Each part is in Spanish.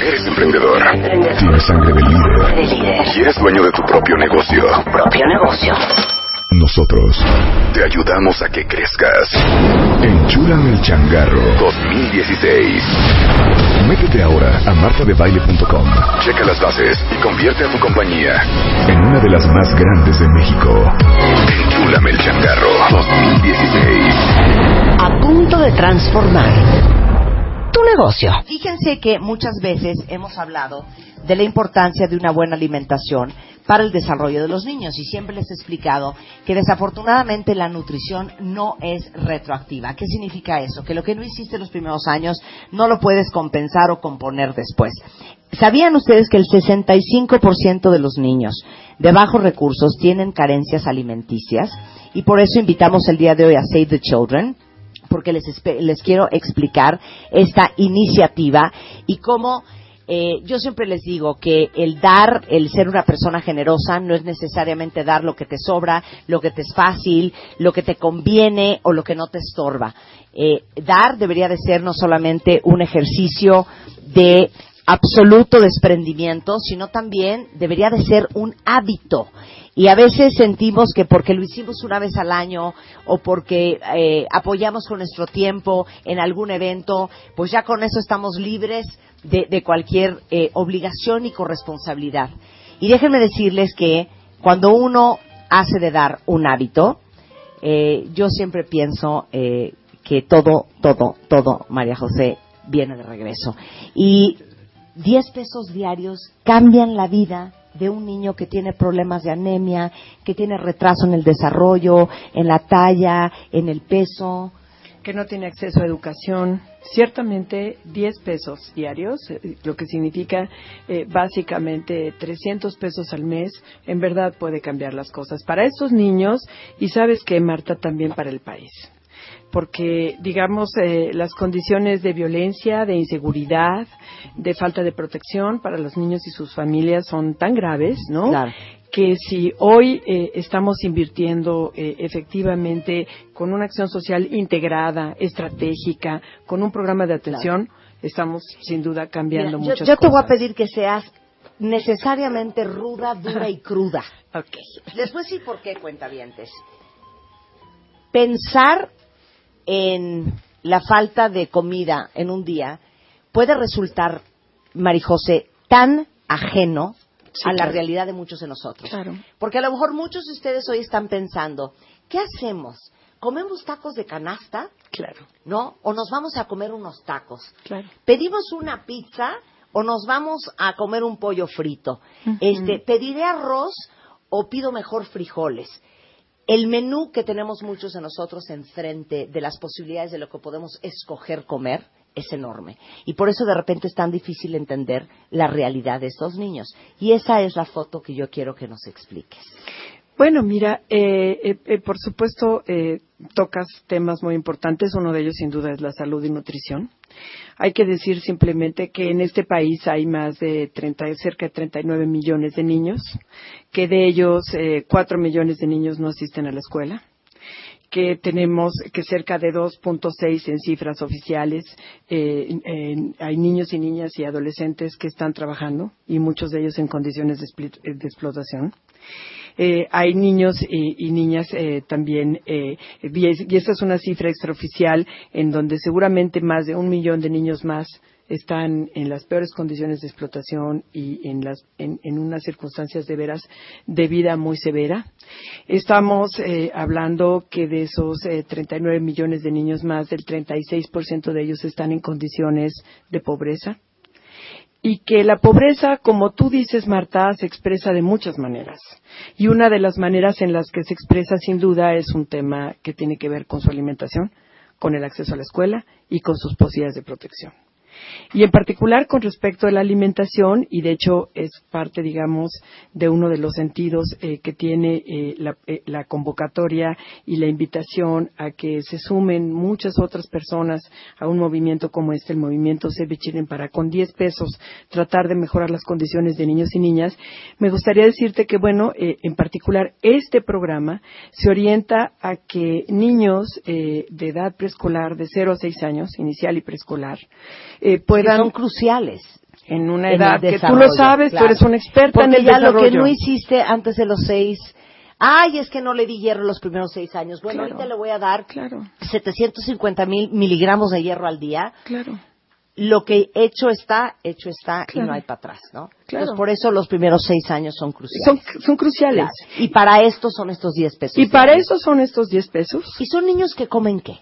Eres emprendedor. Tienes sangre de líder. De líder. Y eres dueño de tu propio negocio. Propio negocio. Nosotros te ayudamos a que crezcas. Enchúrame el changarro 2016. Métete ahora a martadebaile.com. Checa las bases y convierte a tu compañía en una de las más grandes de México. Enchúlame el changarro 2016. A punto de transformar negocio. Fíjense que muchas veces hemos hablado de la importancia de una buena alimentación para el desarrollo de los niños y siempre les he explicado que desafortunadamente la nutrición no es retroactiva. ¿Qué significa eso? Que lo que no hiciste los primeros años no lo puedes compensar o componer después. ¿Sabían ustedes que el 65% de los niños de bajos recursos tienen carencias alimenticias? Y por eso invitamos el día de hoy a Save the Children porque les, les quiero explicar esta iniciativa y cómo eh, yo siempre les digo que el dar, el ser una persona generosa, no es necesariamente dar lo que te sobra, lo que te es fácil, lo que te conviene o lo que no te estorba. Eh, dar debería de ser no solamente un ejercicio de absoluto desprendimiento, sino también debería de ser un hábito. Y a veces sentimos que porque lo hicimos una vez al año o porque eh, apoyamos con nuestro tiempo en algún evento, pues ya con eso estamos libres de, de cualquier eh, obligación y corresponsabilidad. Y déjenme decirles que cuando uno hace de dar un hábito, eh, yo siempre pienso eh, que todo, todo, todo, María José, viene de regreso. Y 10 pesos diarios cambian la vida de un niño que tiene problemas de anemia, que tiene retraso en el desarrollo, en la talla, en el peso. que no tiene acceso a educación. Ciertamente 10 pesos diarios, eh, lo que significa eh, básicamente 300 pesos al mes, en verdad puede cambiar las cosas para estos niños y sabes que Marta también para el país. Porque, digamos, eh, las condiciones de violencia, de inseguridad, de falta de protección para los niños y sus familias son tan graves, ¿no? Claro. que si hoy eh, estamos invirtiendo eh, efectivamente con una acción social integrada, estratégica, con un programa de atención, estamos sin duda cambiando Mira, muchas yo te voy a cosas. pedir que seas necesariamente ruda, dura y cruda. Ok. Les voy a decir por qué, cuentavientes. Pensar en la falta de comida en un día puede resultar, Marijose, tan ajeno Sí, a la realidad de muchos de nosotros. Claro. Porque a lo mejor muchos de ustedes hoy están pensando, ¿qué hacemos? ¿Comemos tacos de canasta? Claro, ¿No? ¿O nos vamos a comer unos tacos? claro. ¿Pedimos una pizza o nos vamos a comer un pollo frito? Este, ¿pediré arroz o pido mejor frijoles? El menú que tenemos muchos de nosotros enfrente de las posibilidades de lo que podemos escoger comer es enorme. Y por eso de repente es tan difícil entender la realidad de estos niños. Y esa es la foto que yo quiero que nos expliques. Bueno, mira, eh, eh, eh, por supuesto eh, tocas temas muy importantes. Uno de ellos, sin duda, es la salud y nutrición. Hay que decir simplemente que en este país hay más de 30, cerca de 39 millones de niños, que de ellos eh, 4 millones de niños no asisten a la escuela que tenemos que cerca de 2.6 en cifras oficiales hay niños y niñas y adolescentes que están trabajando y muchos de ellos en condiciones de, de explotación. Eh, hay niños y, niñas eh, también, eh, y, es- y esta es una cifra extraoficial en donde seguramente más de un millón de niños más están en las peores condiciones de explotación y en, las, en, en unas circunstancias de veras de vida muy severa. Estamos eh, hablando que de esos eh, 39 millones de niños más, del 36% de ellos están en condiciones de pobreza y que la pobreza, como tú dices, Marta, se expresa de muchas maneras. Y una de las maneras en las que se expresa, sin duda, es un tema que tiene que ver con su alimentación, con el acceso a la escuela y con sus posibilidades de protección. Y en particular con respecto a la alimentación, y de hecho es parte, digamos, de uno de los sentidos eh, que tiene eh, la, eh, la, convocatoria y la invitación a que se sumen muchas otras personas a un movimiento como este, el movimiento Save Children, para con 10 pesos tratar de mejorar las condiciones de niños y niñas, me gustaría decirte que, bueno, en particular este programa se orienta a que niños de edad preescolar de 0 a 6 años, inicial y preescolar, eh, puedan... son cruciales en una edad que tú lo sabes, tú eres una experta en el ya desarrollo. lo que no hiciste antes de los seis, ay, es que no le di hierro los primeros seis años. Bueno, ahorita le voy a dar claro. 750 mil miligramos de hierro al día. Claro lo que hecho está, hecho está y no hay para atrás, ¿no? Claro. por eso los primeros seis años son cruciales. Son, cruciales. Y para esto son estos diez pesos. Y para eso son estos diez pesos. ¿Y son niños que comen qué?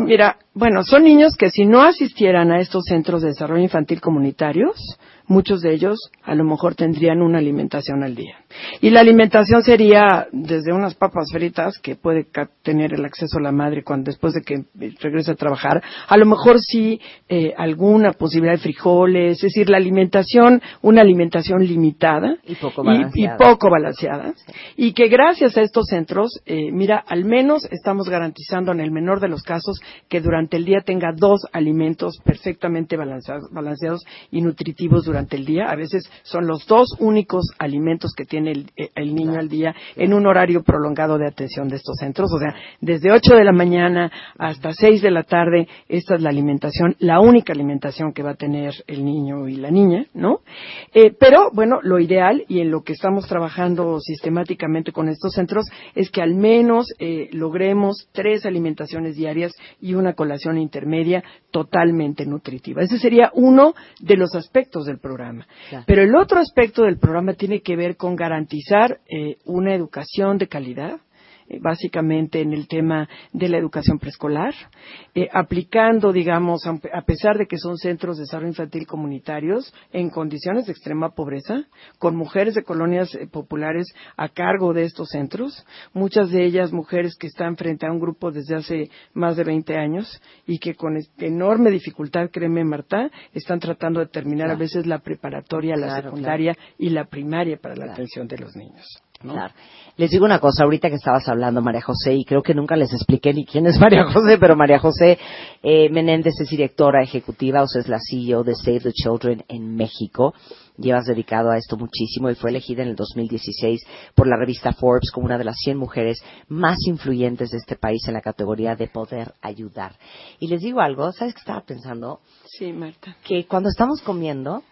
Mira, bueno, son niños que si no asistieran a estos centros de desarrollo infantil comunitarios, muchos de ellos a lo mejor tendrían una alimentación al día. Y la alimentación sería desde unas papas fritas que puede tener el acceso a la madre cuando después de que regrese a trabajar, a lo mejor sí eh, alguna posibilidad de frijoles, es decir, la alimentación, una alimentación limitada y poco balanceada, y, poco balanceada. Y que gracias a estos centros, eh, mira, al menos estamos garantizando en el menor de los casos que durante el día tenga dos alimentos perfectamente balanceados, balanceados y nutritivos durante durante el día. A veces son los dos únicos alimentos que tiene el, eh, niño al día en un horario prolongado de atención de estos centros. O sea, desde 8 de la mañana hasta 6 de la tarde, esta es la alimentación, la única alimentación que va a tener el niño y la niña, ¿no? Eh, pero, bueno, lo ideal y en lo que estamos trabajando sistemáticamente con estos centros es que al menos eh, logremos tres alimentaciones diarias y una colación intermedia totalmente nutritiva. Ese sería uno de los aspectos del programa. Pero el otro aspecto del programa tiene que ver con garantizar eh, una educación de calidad, básicamente en el tema de la educación preescolar, eh, aplicando, digamos, a pesar de que son centros de desarrollo infantil comunitarios, en condiciones de extrema pobreza, con mujeres de colonias eh, populares a cargo de estos centros, muchas de ellas mujeres que están frente a un grupo desde hace más de 20 años y que con enorme dificultad, créeme Marta, están tratando de terminar a veces la preparatoria, la secundaria y la primaria para la atención de los niños. Claro. Les digo una cosa, ahorita que estabas hablando, María José, y creo que nunca les expliqué ni quién es María José, pero María José eh, Menéndez es directora ejecutiva, o sea, es la CEO de Save the Children en México. Llevas dedicado a esto muchísimo y fue elegida en el 2016 por la revista Forbes como una de las 100 mujeres más influyentes de este país en la categoría de poder ayudar. Y les digo algo, ¿sabes qué estaba pensando? Sí, Marta. Que cuando estamos comiendo,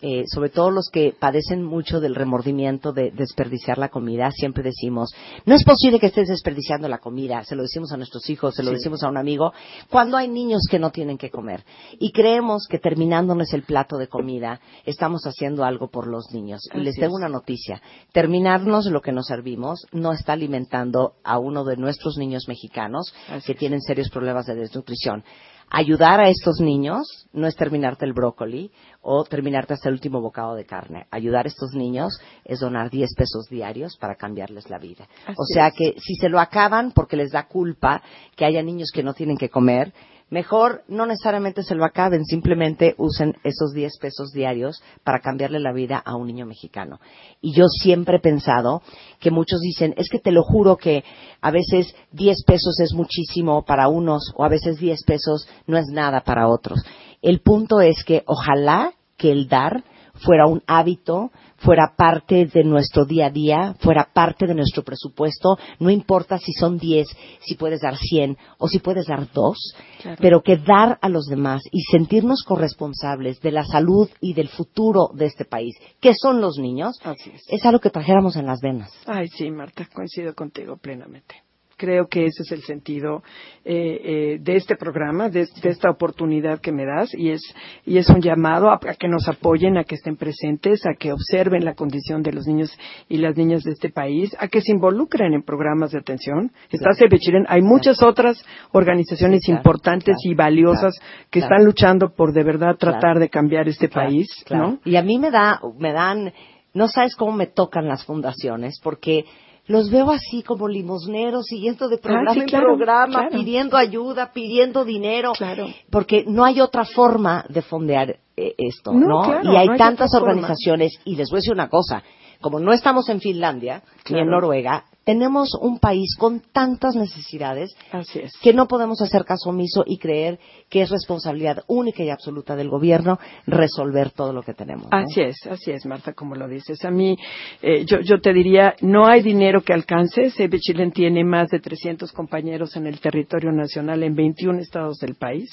eh, sobre todo los que padecen mucho del remordimiento de desperdiciar la comida, siempre decimos, no es posible que estés desperdiciando la comida, se lo decimos a nuestros hijos, se lo decimos a un amigo, cuando hay niños que no tienen que comer. Y creemos que terminándonos el plato de comida, estamos haciendo algo por los niños. y les tengo una noticia, terminarnos lo que nos servimos no está alimentando a uno de nuestros niños mexicanos que tienen serios problemas de desnutrición ayudar a estos niños no es terminarte el brócoli o terminarte hasta el último bocado de carne. Ayudar a estos niños es donar 10 pesos diarios para cambiarles la vida. o sea que si se lo acaban porque les da culpa que haya niños que no tienen que comer, Mejor no necesariamente se lo acaben, simplemente usen esos 10 pesos diarios para cambiarle la vida a un niño mexicano. Y yo siempre he pensado que muchos dicen, es que te lo juro que a veces 10 pesos es muchísimo para unos o a veces 10 pesos no es nada para otros. El punto es que ojalá que el dar fuera un hábito, fuera parte de nuestro día a día, fuera parte de nuestro presupuesto, no importa si son 10, si puedes dar 100 o si puedes dar 2, pero que dar a los demás y sentirnos corresponsables de la salud y del futuro de este país, que son los niños, es. es algo que trajéramos en las venas. Ay, sí, Marta, coincido contigo plenamente. Creo que ese es el sentido eh, eh, de este programa, de, esta oportunidad que me das, y es, y es un llamado a, que nos apoyen, a que estén presentes, a que observen la condición de los niños y las niñas de este país, a que se involucren en programas de atención. Está Sebechiren, hay muchas otras organizaciones importantes y valiosas que están luchando por de verdad tratar de cambiar este país, ¿no? Y a mí me da, me dan, no sabes cómo me tocan las fundaciones, porque los veo así como limosneros, siguiendo de programa Ah, sí, en claro, programa, claro. pidiendo ayuda, pidiendo dinero, Claro. porque no hay otra forma de fondear eh, esto, ¿no? Y hay no hay tantas forma. organizaciones, y les voy a decir una cosa, como no estamos en Finlandia ni en. Noruega, tenemos un país con tantas necesidades Así es. que no podemos hacer caso omiso y creer que es responsabilidad única y absoluta del gobierno resolver todo lo que tenemos. ¿no? Así es, así es, Marta, como lo dices. A mí, eh, yo, yo te diría, no hay dinero que alcance. Save Chile tiene más de 300 compañeros en el territorio nacional en 21 estados del país.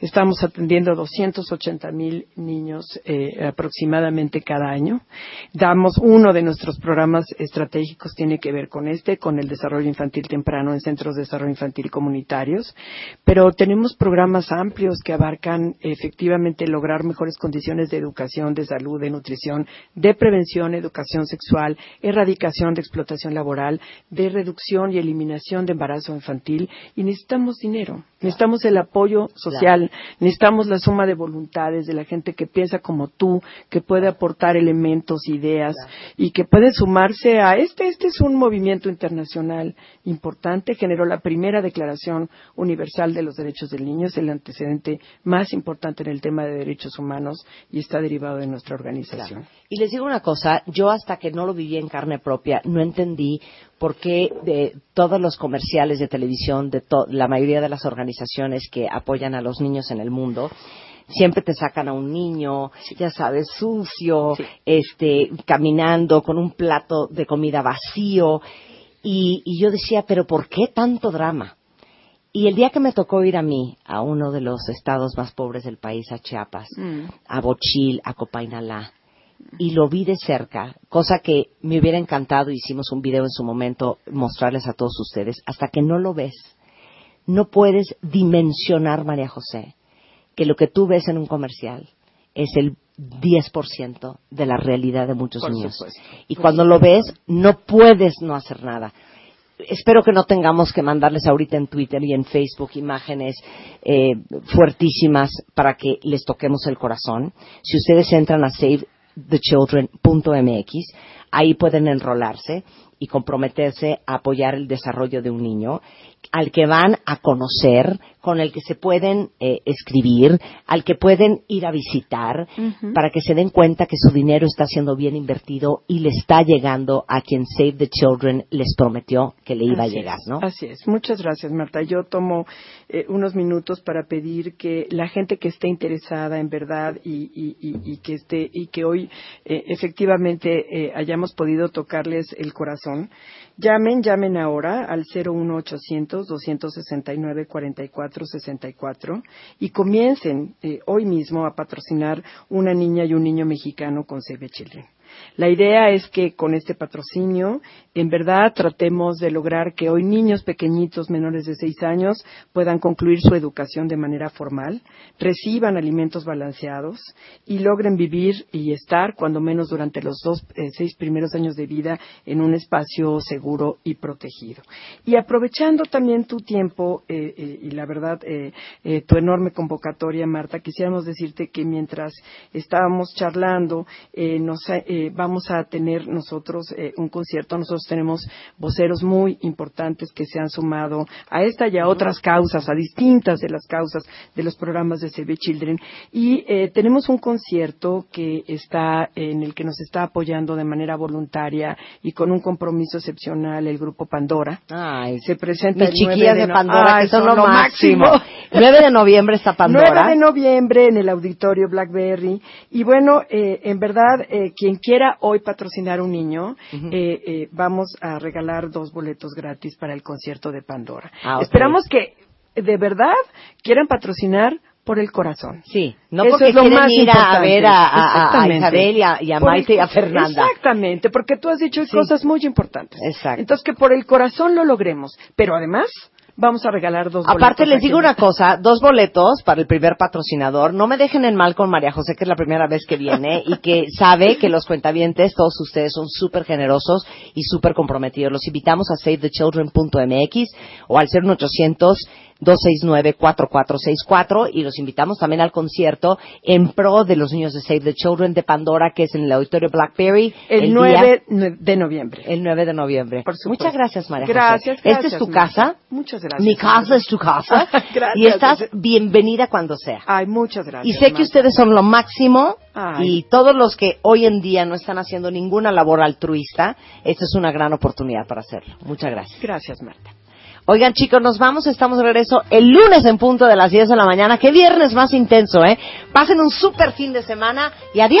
Estamos atendiendo 280 mil niños eh, aproximadamente cada año. Damos uno de nuestros programas estratégicos tiene que ver con este, con el desarrollo infantil temprano en centros de desarrollo infantil comunitarios, pero tenemos programas amplios que abarcan efectivamente lograr mejores condiciones de educación, de salud, de nutrición, de prevención, educación sexual, erradicación de explotación laboral, de reducción y eliminación de embarazo infantil y necesitamos dinero, necesitamos el apoyo social, necesitamos la suma de voluntades de la gente que piensa como tú, que puede aportar elementos, ideas y que puede sumarse a este. Este es un movimiento internacional importante, generó la primera Declaración Universal de los Derechos del Niño, es el antecedente más importante en el tema de derechos humanos y está derivado de nuestra organización. Y les digo una cosa, yo hasta que no lo viví en carne propia, no entendí por qué de todos los comerciales de televisión, de la mayoría de las organizaciones que apoyan a los niños en el mundo, siempre te sacan a un niño, ya sabes, sucio, Sí. este, caminando con un plato de comida vacío. Y, y yo decía, pero ¿por qué tanto drama? Y el día que me tocó ir a mí, a uno de los estados más pobres del país, a Chiapas, Mm. a Bochil, a Copainalá, y lo vi de cerca, cosa que me hubiera encantado, hicimos un video en su momento, mostrarles a todos ustedes, hasta que no lo ves, no puedes dimensionar, María José, que lo que tú ves en un comercial es el 10% de la realidad de muchos Por niños. supuesto. Y cuando lo ves, no puedes no hacer nada. Espero que no tengamos que mandarles ahorita en Twitter y en Facebook imágenes eh, fuertísimas para que les toquemos el corazón. Si ustedes entran a savethechildren.mx, ahí pueden enrolarse y comprometerse a apoyar el desarrollo de un niño al que van a conocer, con el que se pueden eh, escribir, al que pueden ir a visitar, para que se den cuenta que su dinero está siendo bien invertido y le está llegando a quien Save the Children les prometió que le iba Así a llegar, es, ¿no? Así es. Muchas gracias, Marta. Yo tomo eh, unos minutos para pedir que la gente que esté interesada en verdad y, y- y- y que esté y que hoy eh, efectivamente eh, hayamos podido tocarles el corazón, llamen, llamen ahora al 01800 269 44 64 y comiencen eh, hoy mismo a patrocinar una niña y un niño mexicano con the Children. La idea es que con este patrocinio, en verdad, tratemos de lograr que hoy niños pequeñitos menores de seis años puedan concluir su educación de manera formal, reciban alimentos balanceados y logren vivir y estar, cuando menos durante los dos, eh, seis primeros años de vida, en un espacio seguro y protegido. Y aprovechando también tu tiempo eh, eh, y la verdad, eh, eh, tu enorme convocatoria, Marta, quisiéramos decirte que mientras estábamos charlando, nos, eh, vamos a tener nosotros eh, un concierto. Nosotros tenemos voceros muy importantes que se han sumado a esta y a otras causas, a distintas de las causas de los programas de Save the Children. Y eh, tenemos un concierto que está, en el que nos está apoyando de manera voluntaria y con un compromiso excepcional el grupo Pandora. Ay, Se presenta mis el 9 chiquillas de Pandora, Ay, que son, lo máximo. 9 de noviembre está Pandora. 9 de noviembre en el auditorio Blackberry. Y bueno, eh, en verdad, eh, quien quiera hoy patrocinar un niño, eh, eh, vamos a regalar dos boletos gratis para el concierto de Pandora. Ah. Esperamos que de verdad quieran patrocinar por el corazón. Sí, no Eso porque es lo quieren más ir a, a importante. ver a, a- a. Isabel y a, y a Por el- Maite y a Fernanda. Exactamente, porque tú has dicho Sí. cosas muy importantes. Exacto. Entonces, que por el corazón lo logremos. Pero además, vamos a regalar dos Aparte, boletos les a digo una cosa, dos boletos para el primer patrocinador. No me dejen en mal con María José, que es la primera vez que viene y que sabe que los cuentavientes, todos ustedes son súper generosos y súper comprometidos. Los invitamos a savethechildren.mx o al 01800 269-4464 y los invitamos también al concierto en pro de los niños de Save the Children de Pandora, que es en el Auditorio Blackberry. El, 9 de noviembre. El 9 de noviembre. Por supuesto. Muchas gracias, María Gracias, José. gracias. Esta es tu casa. Muchas gracias. Mi casa es tu casa. Gracias. Y estás bienvenida cuando sea. Ay, muchas gracias. Y sé que ustedes son lo máximo Ay. y todos los que hoy en día no están haciendo ninguna labor altruista, esta es una gran oportunidad para hacerlo. Muchas gracias. Gracias, Marta. Oigan, chicos, nos vamos, estamos de regreso el lunes en punto de las 10 de la mañana. Qué viernes más intenso, ¿eh? Pasen un super fin de semana y adiós.